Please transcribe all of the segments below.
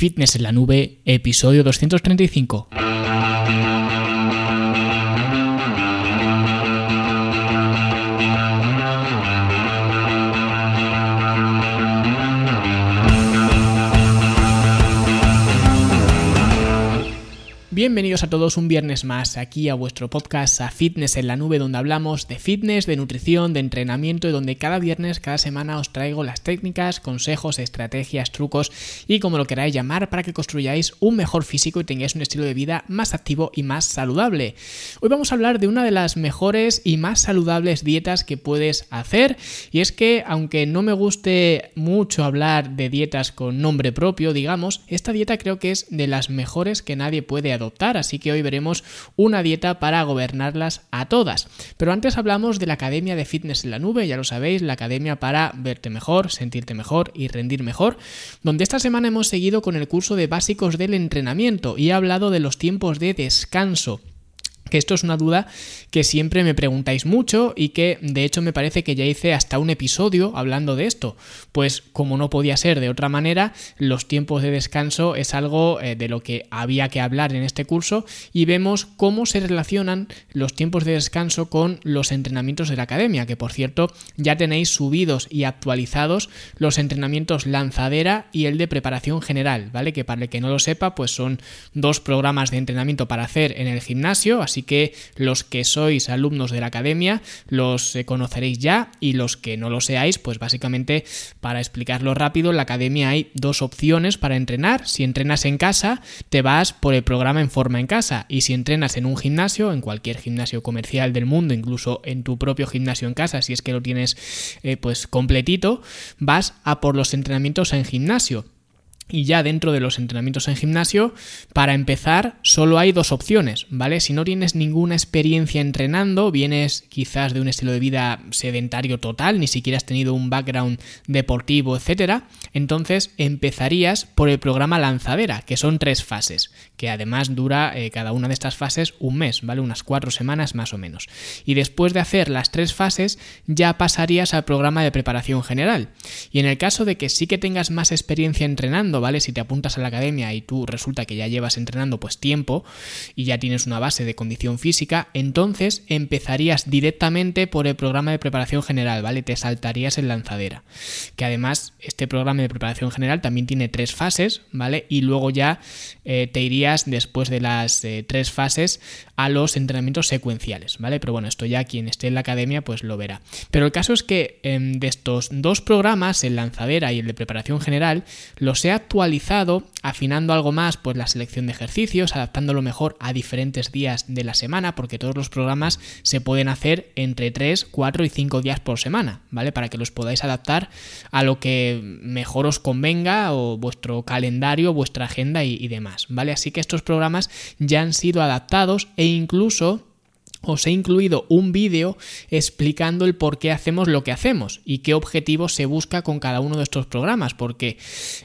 Fitness en la Nube, episodio 235. Bienvenidos a todos un viernes más aquí a vuestro podcast a Fitness en la Nube donde hablamos de fitness, de nutrición, de entrenamiento y donde cada viernes, cada semana os traigo las técnicas, consejos, estrategias, trucos y como lo queráis llamar para que construyáis un mejor físico y tengáis un estilo de vida más activo y más saludable. Hoy vamos a hablar de una de las mejores y más saludables dietas que puedes hacer y es que aunque no me guste mucho hablar de dietas con nombre propio, digamos, esta dieta creo que es de las mejores que nadie puede adoptar así que hoy veremos una dieta para gobernarlas a todas. Pero antes hablamos de la Academia de Fitness en la Nube, ya lo sabéis, la academia para verte mejor, sentirte mejor y rendir mejor, donde esta semana hemos seguido con el curso de básicos del entrenamiento y he hablado de los tiempos de descanso que esto es una duda que siempre me preguntáis mucho y que de hecho me parece que ya hice hasta un episodio hablando de esto. Pues como no podía ser de otra manera, los tiempos de descanso es algo eh, de lo que había que hablar en este curso y vemos cómo se relacionan los tiempos de descanso con los entrenamientos de la academia, que por cierto ya tenéis subidos y actualizados los entrenamientos lanzadera y el de preparación general, ¿vale? Que para el que no lo sepa, pues son dos programas de entrenamiento para hacer en el gimnasio, así que los que sois alumnos de la academia los eh, conoceréis ya y los que no lo seáis, pues básicamente para explicarlo rápido, en la academia hay dos opciones para entrenar. Si entrenas en casa, te vas por el programa en forma en casa y si entrenas en un gimnasio, en cualquier gimnasio comercial del mundo, incluso en tu propio gimnasio en casa, si es que lo tienes eh, pues completito, vas a por los entrenamientos en gimnasio. Y ya dentro de los entrenamientos en gimnasio, para empezar, solo hay dos opciones, ¿vale? Si no tienes ninguna experiencia entrenando, vienes quizás de un estilo de vida sedentario total, ni siquiera has tenido un background deportivo, etcétera, entonces empezarías por el programa lanzadera, que son tres fases, que además dura eh, cada una de estas fases un mes, ¿vale? Unas cuatro semanas más o menos. Y después de hacer las tres fases, ya pasarías al programa de preparación general. Y en el caso de que sí que tengas más experiencia entrenando, ¿vale? Si te apuntas a la academia y tú resulta que ya llevas entrenando pues tiempo y ya tienes una base de condición física, entonces empezarías directamente por el programa de preparación general, ¿vale? Te saltarías en lanzadera. Que además este programa de preparación general también tiene tres fases, ¿vale? Y luego ya eh, te irías después de las eh, tres fases a los entrenamientos secuenciales, ¿vale? Pero bueno, esto ya quien esté en la academia pues lo verá. Pero el caso es que em, de estos dos programas, el lanzadera y el de preparación general, los he actualizado, afinando algo más pues la selección de ejercicios, adaptándolo mejor a diferentes días de la semana, porque todos los programas se pueden hacer entre 3, 4 y 5 días por semana, ¿vale? Para que los podáis adaptar a lo que mejor os convenga o vuestro calendario, vuestra agenda y, y demás, ¿vale? Así que estos programas ya han sido adaptados e incluso os he incluido un vídeo explicando el por qué hacemos lo que hacemos y qué objetivo se busca con cada uno de estos programas, porque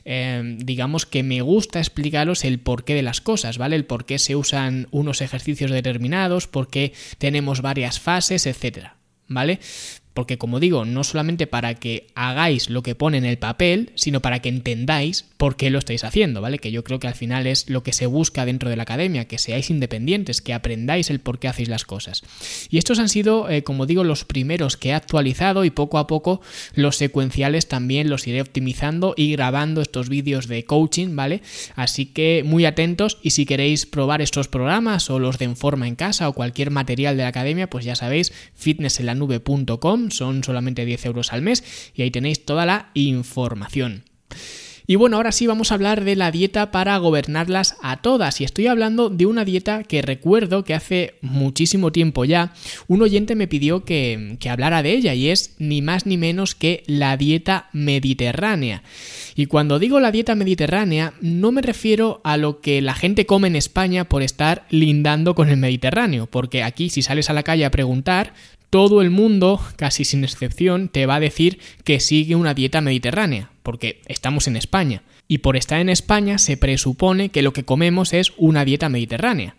eh, digamos que me gusta explicaros el porqué de las cosas, ¿vale? El por qué se usan unos ejercicios determinados, por qué tenemos varias fases, etcétera, ¿vale? Porque como digo, no solamente para que hagáis lo que pone en el papel, sino para que entendáis por qué lo estáis haciendo, ¿vale? Que yo creo que al final es lo que se busca dentro de la academia, que seáis independientes, que aprendáis el por qué hacéis las cosas. Y estos han sido, eh, como digo, los primeros que he actualizado y poco a poco los secuenciales también los iré optimizando y grabando estos vídeos de coaching, ¿vale? Así que muy atentos y si queréis probar estos programas o los de en forma en casa o cualquier material de la academia, pues ya sabéis, fitnessenlanube.com son solamente 10 euros al mes y ahí tenéis toda la información. Y bueno, ahora sí vamos a hablar de la dieta para gobernarlas a todas. Y estoy hablando de una dieta que recuerdo que hace muchísimo tiempo ya un oyente me pidió que, que, hablara de ella y es ni más ni menos que la dieta mediterránea. Y cuando digo la dieta mediterránea no me refiero a lo que la gente come en España por estar lindando con el Mediterráneo, porque aquí si sales a la calle a preguntar todo el mundo, casi sin excepción, te va a decir que sigue una dieta mediterránea, porque estamos en España. Y por estar en España se presupone que lo que comemos es una dieta mediterránea.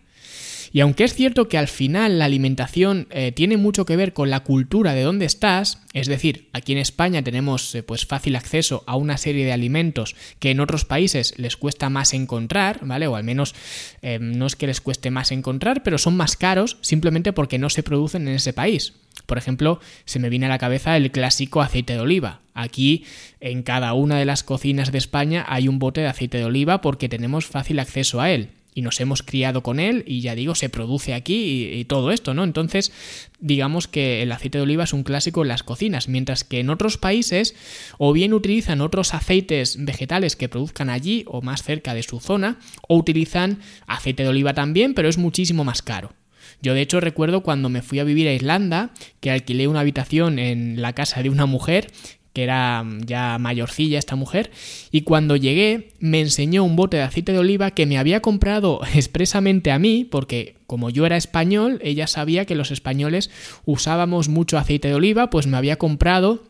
Y aunque es cierto que al final la alimentación eh, tiene mucho que ver con la cultura de dónde estás, es decir, aquí en España tenemos eh, pues fácil acceso a una serie de alimentos que en otros países les cuesta más encontrar, ¿vale? O al menos eh, no es que les cueste más encontrar, pero son más caros simplemente porque no se producen en ese país. Por ejemplo, se me viene a la cabeza el clásico aceite de oliva. Aquí, en cada una de las cocinas de España, hay un bote de aceite de oliva porque tenemos fácil acceso a él y nos hemos criado con él y ya digo, se produce aquí y, todo esto, ¿no? Entonces, digamos que el aceite de oliva es un clásico en las cocinas, mientras que en otros países o bien utilizan otros aceites vegetales que produzcan allí o más cerca de su zona, o utilizan aceite de oliva también, pero es muchísimo más caro. Yo de hecho recuerdo cuando me fui a vivir a Irlanda, que alquilé una habitación en la casa de una mujer que era ya mayorcilla esta mujer, y cuando llegué me enseñó un bote de aceite de oliva que me había comprado expresamente a mí, porque como yo era español, ella sabía que los españoles usábamos mucho aceite de oliva, pues me había comprado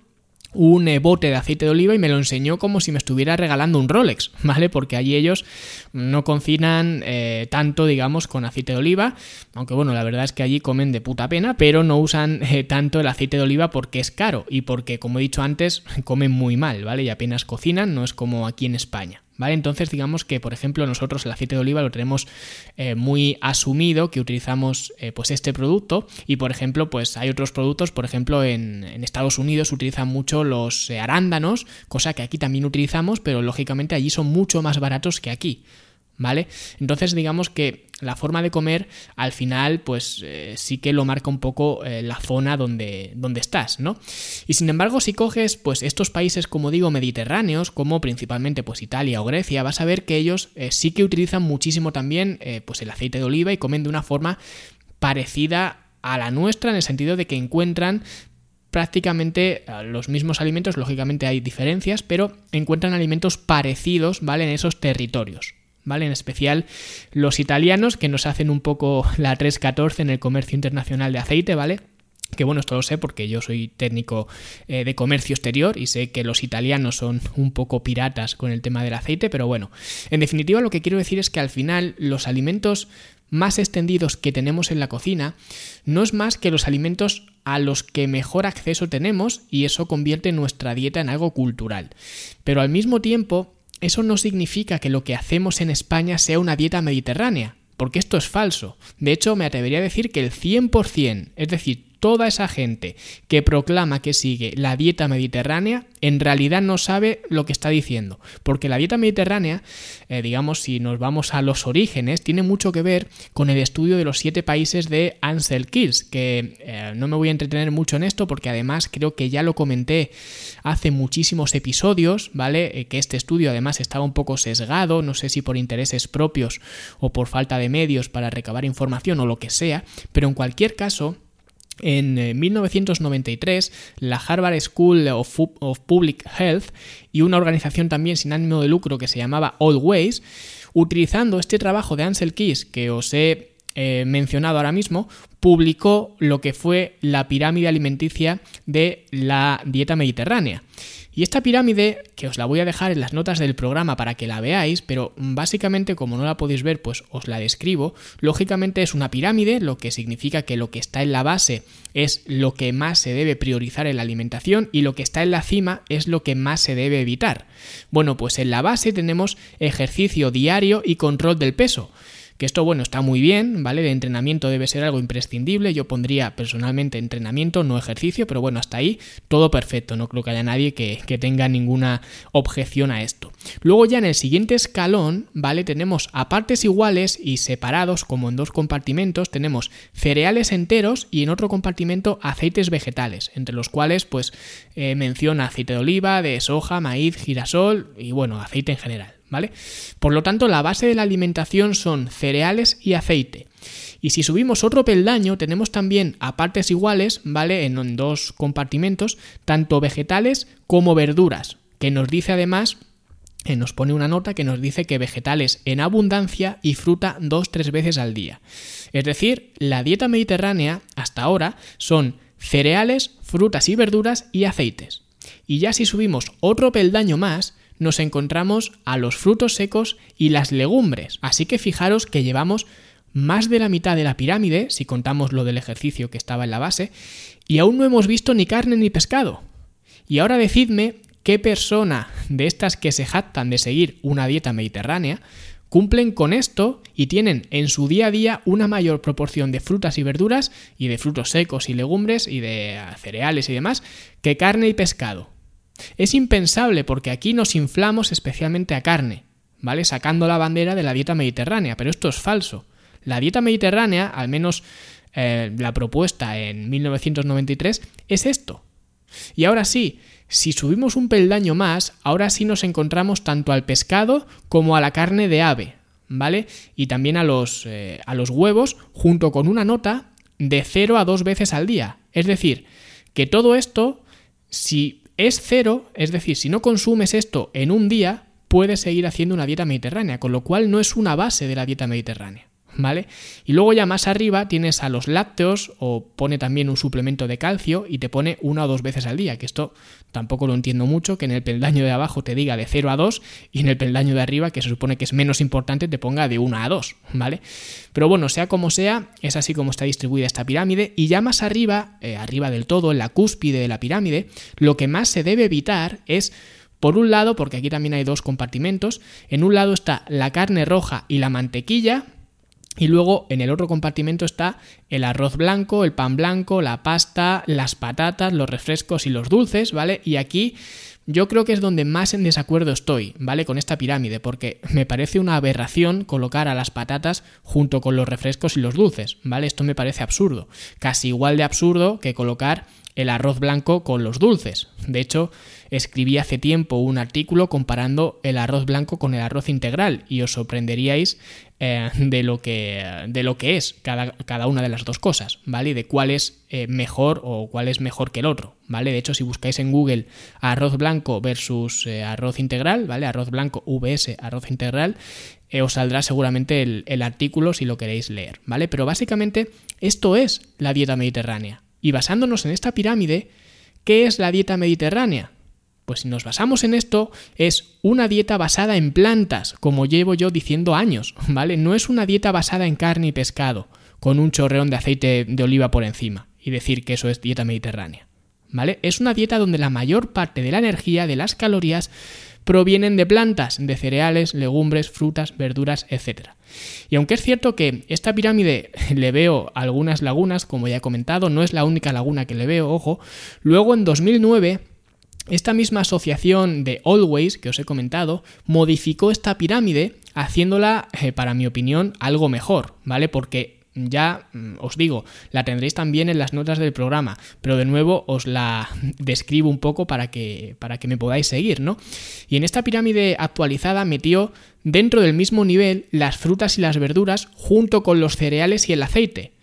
un eh, bote de aceite de oliva y me lo enseñó como si me estuviera regalando un Rolex, ¿vale? Porque allí ellos no cocinan eh, tanto, digamos, con aceite de oliva, aunque bueno, la verdad es que allí comen de puta pena, pero no usan eh, tanto el aceite de oliva porque es caro y porque, como he dicho antes, comen muy mal, ¿vale? Y apenas cocinan, no es como aquí en España. ¿Vale? Entonces digamos que, por ejemplo, nosotros el aceite de oliva lo tenemos eh, muy asumido que utilizamos eh, pues este producto y, por ejemplo, pues hay otros productos, por ejemplo, en, Estados Unidos utilizan mucho los eh, arándanos, cosa que aquí también utilizamos, pero lógicamente allí son mucho más baratos que aquí. ¿Vale? Entonces digamos que la forma de comer al final pues eh, sí que lo marca un poco eh, la zona donde, donde estás, ¿no? Y sin embargo si coges pues estos países como digo mediterráneos como principalmente pues Italia o Grecia vas a ver que ellos eh, sí que utilizan muchísimo también pues el aceite de oliva y comen de una forma parecida a la nuestra en el sentido de que encuentran prácticamente los mismos alimentos, lógicamente hay diferencias, pero encuentran alimentos parecidos, ¿vale? En esos territorios. ¿Vale? En especial los italianos que nos hacen un poco la 314 en el comercio internacional de aceite, ¿vale? Que bueno, esto lo sé porque yo soy técnico eh, de comercio exterior y sé que los italianos son un poco piratas con el tema del aceite, pero bueno, en definitiva lo que quiero decir es que al final los alimentos más extendidos que tenemos en la cocina no es más que los alimentos a los que mejor acceso tenemos y eso convierte nuestra dieta en algo cultural. Pero al mismo tiempo eso no significa que lo que hacemos en España sea una dieta mediterránea, porque esto es falso. De hecho, me atrevería a decir que el 100%, es decir, toda esa gente que proclama que sigue la dieta mediterránea en realidad no sabe lo que está diciendo. Porque la dieta mediterránea, eh, digamos, si nos vamos a los orígenes, tiene mucho que ver con el estudio de los siete países de Ansel Keys, que eh, no me voy a entretener mucho en esto porque además creo que ya lo comenté hace muchísimos episodios, ¿vale? Eh, que este estudio además estaba un poco sesgado, no sé si por intereses propios o por falta de medios para recabar información o lo que sea, pero en cualquier caso, en 1993, eh, la Harvard School of, Public Health y una organización también sin ánimo de lucro que se llamaba All Ways, utilizando este trabajo de Ansel Keys que os he eh, mencionado ahora mismo, publicó lo que fue la pirámide alimenticia de la dieta mediterránea. Y esta pirámide, que os la voy a dejar en las notas del programa para que la veáis, pero básicamente como no la podéis ver, pues os la describo. Lógicamente es una pirámide, lo que significa que lo que está en la base es lo que más se debe priorizar en la alimentación y lo que está en la cima es lo que más se debe evitar. Bueno, pues en la base tenemos ejercicio diario y control del peso. Que esto, bueno, está muy bien, ¿vale? De entrenamiento debe ser algo imprescindible. Yo pondría personalmente entrenamiento, no ejercicio, pero bueno, hasta ahí todo perfecto. No creo que haya nadie que, que tenga ninguna objeción a esto. Luego ya en el siguiente escalón, ¿vale? Tenemos a partes iguales y separados, como en dos compartimentos, tenemos cereales enteros y en otro compartimento aceites vegetales, entre los cuales, pues, eh, menciona aceite de oliva, de soja, maíz, girasol y bueno, aceite en general. ¿Vale? Por lo tanto, la base de la alimentación son cereales y aceite. Y si subimos otro peldaño, tenemos también a partes iguales, ¿vale? En dos compartimentos, tanto vegetales como verduras, que nos dice además eh, nos pone una nota que nos dice que vegetales en abundancia y fruta dos tres veces al día. Es decir, la dieta mediterránea hasta ahora son cereales, frutas y verduras y aceites. Y ya si subimos otro peldaño más, nos encontramos a los frutos secos y las legumbres. Así que fijaros que llevamos más de la mitad de la pirámide, si contamos lo del ejercicio que estaba en la base, y aún no hemos visto ni carne ni pescado. Y ahora decidme qué persona de estas que se jactan de seguir una dieta mediterránea cumplen con esto y tienen en su día a día una mayor proporción de frutas y verduras y de frutos secos y legumbres y de cereales y demás que carne y pescado. Es impensable porque aquí nos inflamos especialmente a carne, ¿vale? Sacando la bandera de la dieta mediterránea, pero esto es falso. La dieta mediterránea, al menos eh, la propuesta en 1993, es esto. Y ahora sí, si subimos un peldaño más, ahora sí nos encontramos tanto al pescado como a la carne de ave, ¿vale? Y también a los, eh, a los huevos, junto con una nota de 0 a 2 veces al día. Es decir, que todo esto, si es cero, es decir, si no consumes esto en un día, puedes seguir haciendo una dieta mediterránea, con lo cual no es una base de la dieta mediterránea. ¿Vale? Y luego ya más arriba tienes a los lácteos o pone también un suplemento de calcio y te pone una o dos veces al día, que esto tampoco lo entiendo mucho, que en el peldaño de abajo te diga de 0 a 2 y en el peldaño de arriba, que se supone que es menos importante, te ponga de 1 a 2, ¿vale? Pero bueno, sea como sea, es así como está distribuida esta pirámide y ya más arriba, eh, arriba del todo, en la cúspide de la pirámide, lo que más se debe evitar es por un lado, porque aquí también hay dos compartimentos, en un lado está la carne roja y la mantequilla, y luego en el otro compartimento está el arroz blanco, el pan blanco, la pasta, las patatas, los refrescos y los dulces, ¿vale? Y aquí yo creo que es donde más en desacuerdo estoy, ¿vale? Con esta pirámide, porque me parece una aberración colocar a las patatas junto con los refrescos y los dulces, ¿vale? Esto me parece absurdo. Casi igual de absurdo que colocar el arroz blanco con los dulces. De hecho, escribí hace tiempo un artículo comparando el arroz blanco con el arroz integral y os sorprenderíais eh, de, lo que, de lo que es cada, cada, una de las dos cosas, ¿vale? de cuál es eh, mejor o cuál es mejor que el otro, ¿vale? De hecho, si buscáis en Google arroz blanco versus eh, arroz integral, ¿vale? Arroz blanco VS arroz integral, os saldrá seguramente el, el artículo si lo queréis leer, ¿vale? Pero básicamente esto es la dieta mediterránea. Y basándonos en esta pirámide, ¿qué es la dieta mediterránea? Pues si nos basamos en esto, es una dieta basada en plantas, como llevo yo diciendo años, ¿vale? No es una dieta basada en carne y pescado, con un chorreón de aceite de oliva por encima, y decir que eso es dieta mediterránea, ¿vale? Es una dieta donde la mayor parte de la energía, de las calorías, provienen de plantas, de cereales, legumbres, frutas, verduras, etc. Y aunque es cierto que esta pirámide le veo algunas lagunas, como ya he comentado, no es la única laguna que le veo, ojo, luego en 2009 esta misma asociación de Always que os he comentado modificó esta pirámide haciéndola, eh, para mi opinión, algo mejor, ¿vale? Porque ya mm, os digo, la tendréis también en las notas del programa, pero de nuevo os la describo un poco para que, para que me podáis seguir, ¿no? Y en esta pirámide actualizada metió dentro del mismo nivel las frutas y las verduras junto con los cereales y el aceite.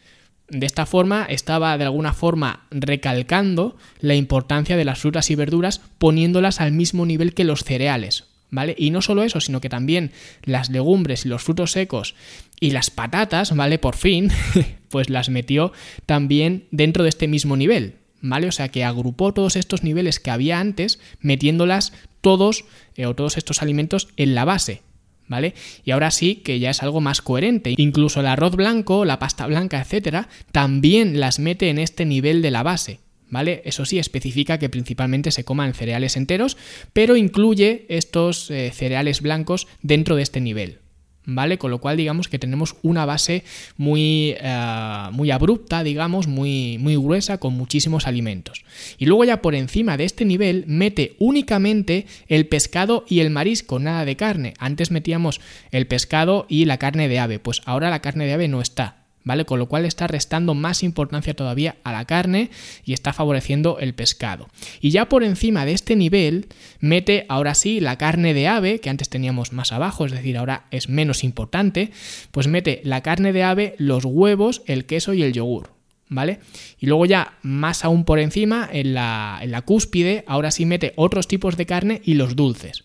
De esta forma estaba de alguna forma recalcando la importancia de las frutas y verduras poniéndolas al mismo nivel que los cereales, ¿vale? Y no solo eso, sino que también las legumbres y los frutos secos y las patatas, ¿vale? Por fin, pues las metió también dentro de este mismo nivel, ¿vale? O sea que agrupó todos estos niveles que había antes, metiéndolas todos eh, o todos estos alimentos en la base, ¿vale? Y ahora sí que ya es algo más coherente. Incluso el arroz blanco, la pasta blanca, etcétera, también las mete en este nivel de la base. ¿Vale? Eso sí, especifica que principalmente se coman cereales enteros, pero incluye estos eh, cereales blancos dentro de este nivel. ¿Vale? Con lo cual, digamos que tenemos una base muy, eh, muy abrupta, digamos, muy, muy gruesa, con muchísimos alimentos. Y luego ya por encima de este nivel mete únicamente el pescado y el marisco, nada de carne. Antes metíamos el pescado y la carne de ave, pues ahora la carne de ave no está. ¿Vale? Con lo cual está restando más importancia todavía a la carne y está favoreciendo el pescado. Y ya por encima de este nivel mete ahora sí la carne de ave, que antes teníamos más abajo, es decir, ahora es menos importante, pues mete la carne de ave, los huevos, el queso y el yogur. ¿Vale? Y luego ya más aún por encima, en la, en la cúspide, ahora sí mete otros tipos de carne y los dulces.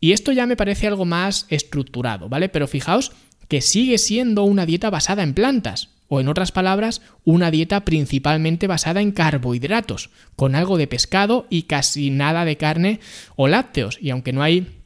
Y esto ya me parece algo más estructurado, ¿vale? Pero fijaos que sigue siendo una dieta basada en plantas, o en otras palabras, una dieta principalmente basada en carbohidratos, con algo de pescado y casi nada de carne o lácteos, y aunque no hay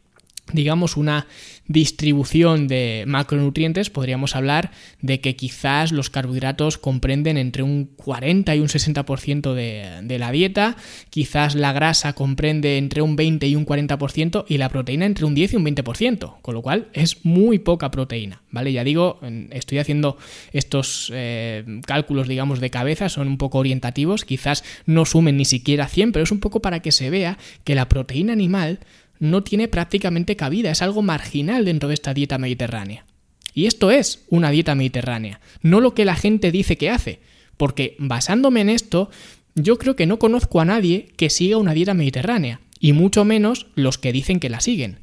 digamos, una distribución de macronutrientes, podríamos hablar de que quizás los carbohidratos comprenden entre un 40 y un 60% de, de la dieta, quizás la grasa comprende entre un 20 y un 40% y la proteína entre un 10 y un 20%, con lo cual es muy poca proteína, ¿vale? Ya digo, estoy haciendo estos eh, cálculos, digamos, de cabeza, son un poco orientativos, quizás no sumen ni siquiera 100, pero es un poco para que se vea que la proteína animal no tiene prácticamente cabida, es algo marginal dentro de esta dieta mediterránea. Y esto es una dieta mediterránea, no lo que la gente dice que hace, porque basándome en esto, yo creo que no conozco a nadie que siga una dieta mediterránea, y mucho menos los que dicen que la siguen.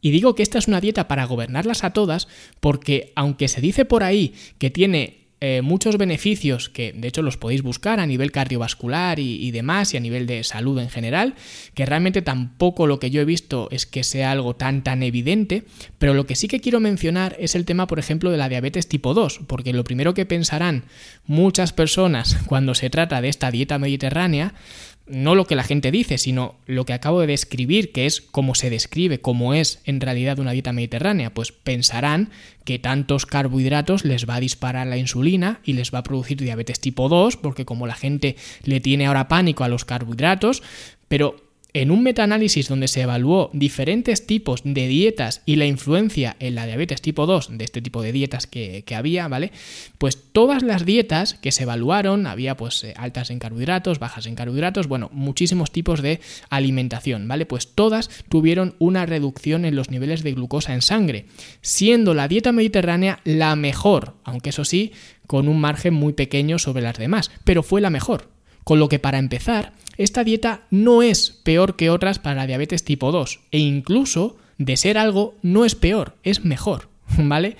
Y digo que esta es una dieta para gobernarlas a todas porque aunque se dice por ahí que tiene eh, muchos beneficios que de hecho los podéis buscar a nivel cardiovascular y, demás y a nivel de salud en general, que realmente tampoco lo que yo he visto es que sea algo tan tan evidente, pero lo que sí que quiero mencionar es el tema, por ejemplo, de la diabetes tipo 2, porque lo primero que pensarán muchas personas cuando se trata de esta dieta mediterránea no lo que la gente dice, sino lo que acabo de describir, que es cómo se describe, cómo es en realidad una dieta mediterránea, pues pensarán que tantos carbohidratos les va a disparar la insulina y les va a producir diabetes tipo 2, porque como la gente le tiene ahora pánico a los carbohidratos, pero en un metaanálisis donde se evaluó diferentes tipos de dietas y la influencia en la diabetes tipo 2 de este tipo de dietas que, había, ¿vale? Pues todas las dietas que se evaluaron, había pues eh, altas en carbohidratos, bajas en carbohidratos, bueno, muchísimos tipos de alimentación, ¿vale? Pues todas tuvieron una reducción en los niveles de glucosa en sangre, siendo la dieta mediterránea la mejor, aunque eso sí, con un margen muy pequeño sobre las demás, pero fue la mejor. Con lo que para empezar, esta dieta no es peor que otras para la diabetes tipo 2 e incluso de ser algo no es peor, es mejor, ¿vale?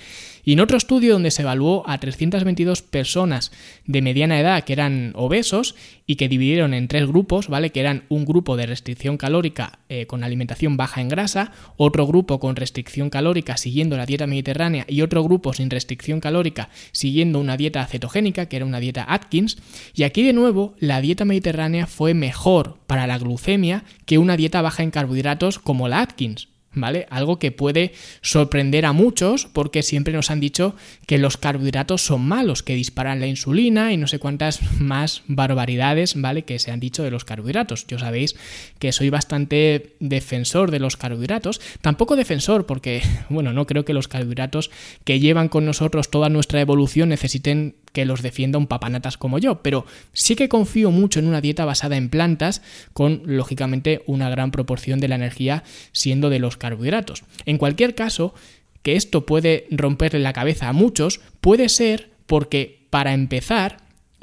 Y en otro estudio donde se evaluó a 322 personas de mediana edad que eran obesos y que dividieron en tres grupos, ¿vale? Que eran un grupo de restricción calórica eh, con alimentación baja en grasa, otro grupo con restricción calórica siguiendo la dieta mediterránea y otro grupo sin restricción calórica siguiendo una dieta cetogénica, que era una dieta Atkins. Y aquí de nuevo la dieta mediterránea fue mejor para la glucemia que una dieta baja en carbohidratos como la Atkins. ¿Vale? Algo que puede sorprender a muchos porque siempre nos han dicho que los carbohidratos son malos, que disparan la insulina y no sé cuántas más barbaridades, ¿vale? Que se han dicho de los carbohidratos. Yo sabéis que soy bastante defensor de los carbohidratos, tampoco defensor porque, bueno, no creo que los carbohidratos que llevan con nosotros toda nuestra evolución necesiten que los defienda un papanatas como yo, pero sí que confío mucho en una dieta basada en plantas con, lógicamente, una gran proporción de la energía siendo de los carbohidratos. En cualquier caso, que esto puede romperle la cabeza a muchos, puede ser porque, para empezar,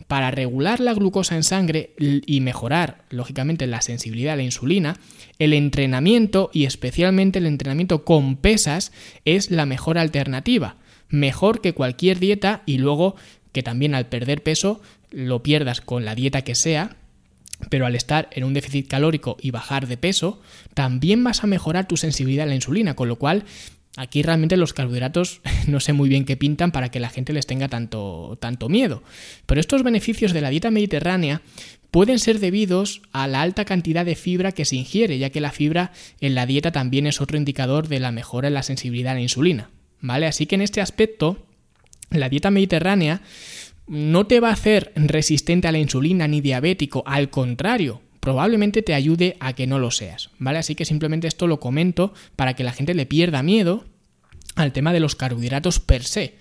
para regular la glucosa en sangre y mejorar, lógicamente, la sensibilidad a la insulina, el entrenamiento y especialmente el entrenamiento con pesas es la mejor alternativa. Mejor que cualquier dieta y luego que también al perder peso lo pierdas con la dieta que sea, pero al estar en un déficit calórico y bajar de peso, también vas a mejorar tu sensibilidad a la insulina, con lo cual aquí realmente los carbohidratos no sé muy bien qué pintan para que la gente les tenga tanto, tanto miedo. Pero estos beneficios de la dieta mediterránea pueden ser debidos a la alta cantidad de fibra que se ingiere, ya que la fibra en la dieta también es otro indicador de la mejora en la sensibilidad a la insulina. ¿Vale? Así que en este aspecto la dieta mediterránea no te va a hacer resistente a la insulina ni diabético, al contrario, probablemente te ayude a que no lo seas, ¿vale? Así que simplemente esto lo comento para que la gente le pierda miedo al tema de los carbohidratos per se.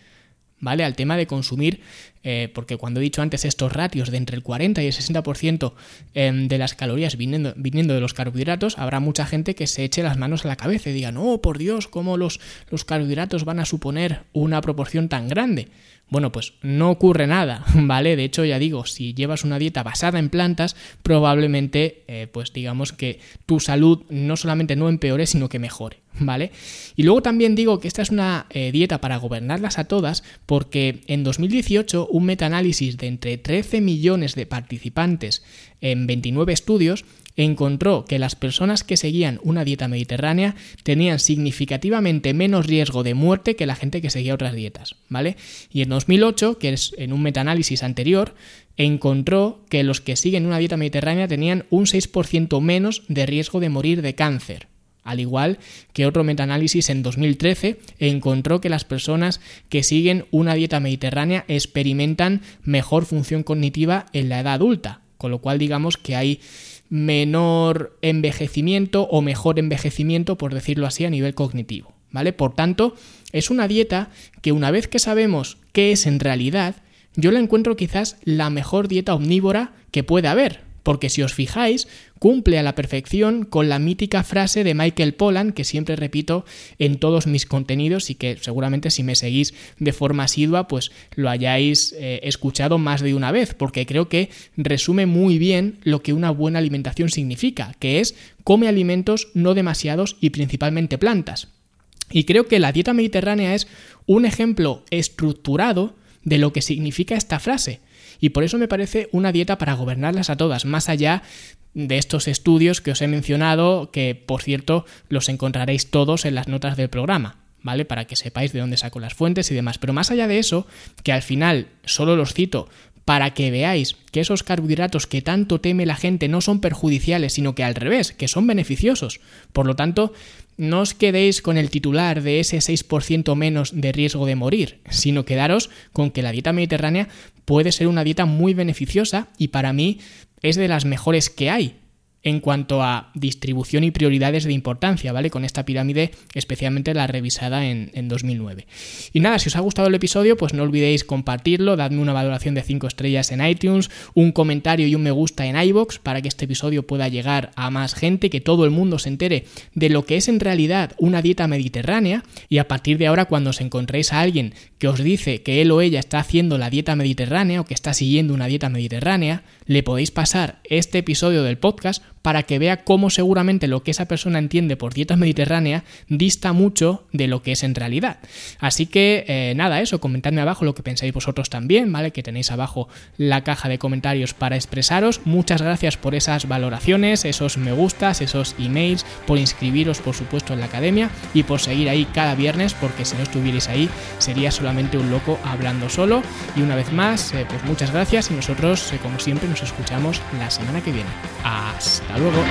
¿Vale? Al tema de consumir, eh, porque cuando he dicho antes estos ratios de entre el 40 y el 60% em, de las calorías viniendo, viniendo, de los carbohidratos, habrá mucha gente que se eche las manos a la cabeza y diga, no, por Dios, ¿cómo los, los carbohidratos van a suponer una proporción tan grande? Bueno, pues no ocurre nada, ¿vale? De hecho, ya digo, si llevas una dieta basada en plantas, probablemente, eh, pues digamos que tu salud no solamente no empeore, sino que mejore, ¿vale? Y luego también digo que esta es una eh, dieta para gobernarlas a todas, porque en 2018 un metaanálisis de entre 13 millones de participantes en 29 estudios encontró que las personas que seguían una dieta mediterránea tenían significativamente menos riesgo de muerte que la gente que seguía otras dietas, ¿vale? Y en 2008, que es en un metaanálisis anterior, encontró que los que siguen una dieta mediterránea tenían un 6% menos de riesgo de morir de cáncer. Al igual que otro metaanálisis en 2013 encontró que las personas que siguen una dieta mediterránea experimentan mejor función cognitiva en la edad adulta, con lo cual digamos que hay menor envejecimiento o mejor envejecimiento, por decirlo así, a nivel cognitivo, ¿vale? Por tanto, es una dieta que una vez que sabemos qué es en realidad, yo la encuentro quizás la mejor dieta omnívora que puede haber, porque si os fijáis, cumple a la perfección con la mítica frase de Michael Pollan, que siempre repito en todos mis contenidos y que seguramente si me seguís de forma asidua, pues lo hayáis eh, escuchado más de una vez, porque creo que resume muy bien lo que una buena alimentación significa, que es come alimentos no demasiados y principalmente plantas. Y creo que la dieta mediterránea es un ejemplo estructurado de lo que significa esta frase y por eso me parece una dieta para gobernarlas a todas, más allá de estos estudios que os he mencionado, que por cierto los encontraréis todos en las notas del programa. ¿Vale? Para que sepáis de dónde saco las fuentes y demás. Pero más allá de eso, que al final solo los cito para que veáis que esos carbohidratos que tanto teme la gente no son perjudiciales, sino que al revés, que son beneficiosos. Por lo tanto, no os quedéis con el titular de ese 6% menos de riesgo de morir, sino quedaros con que la dieta mediterránea puede ser una dieta muy beneficiosa y para mí es de las mejores que hay en cuanto a distribución y prioridades de importancia, ¿vale? Con esta pirámide, especialmente la revisada en, 2009. Y nada, si os ha gustado el episodio, pues no olvidéis compartirlo, dadme una valoración de 5 estrellas en iTunes, un comentario y un me gusta en iBox para que este episodio pueda llegar a más gente, que todo el mundo se entere de lo que es en realidad una dieta mediterránea. Y a partir de ahora, cuando os encontréis a alguien que os dice que él o ella está haciendo la dieta mediterránea o que está siguiendo una dieta mediterránea, le podéis pasar este episodio del podcast para que vea cómo seguramente lo que esa persona entiende por dieta mediterránea dista mucho de lo que es en realidad. Así que eh, nada, eso, comentadme abajo lo que pensáis vosotros también, ¿vale? Que tenéis abajo la caja de comentarios para expresaros. Muchas gracias por esas valoraciones, esos me gustas, esos emails, por inscribiros por supuesto en la academia y por seguir ahí cada viernes, porque si no estuvierais ahí sería solamente un loco hablando solo. Y una vez más, eh, pues muchas gracias y nosotros, eh, como siempre, nos escuchamos la semana que viene. Hasta luego.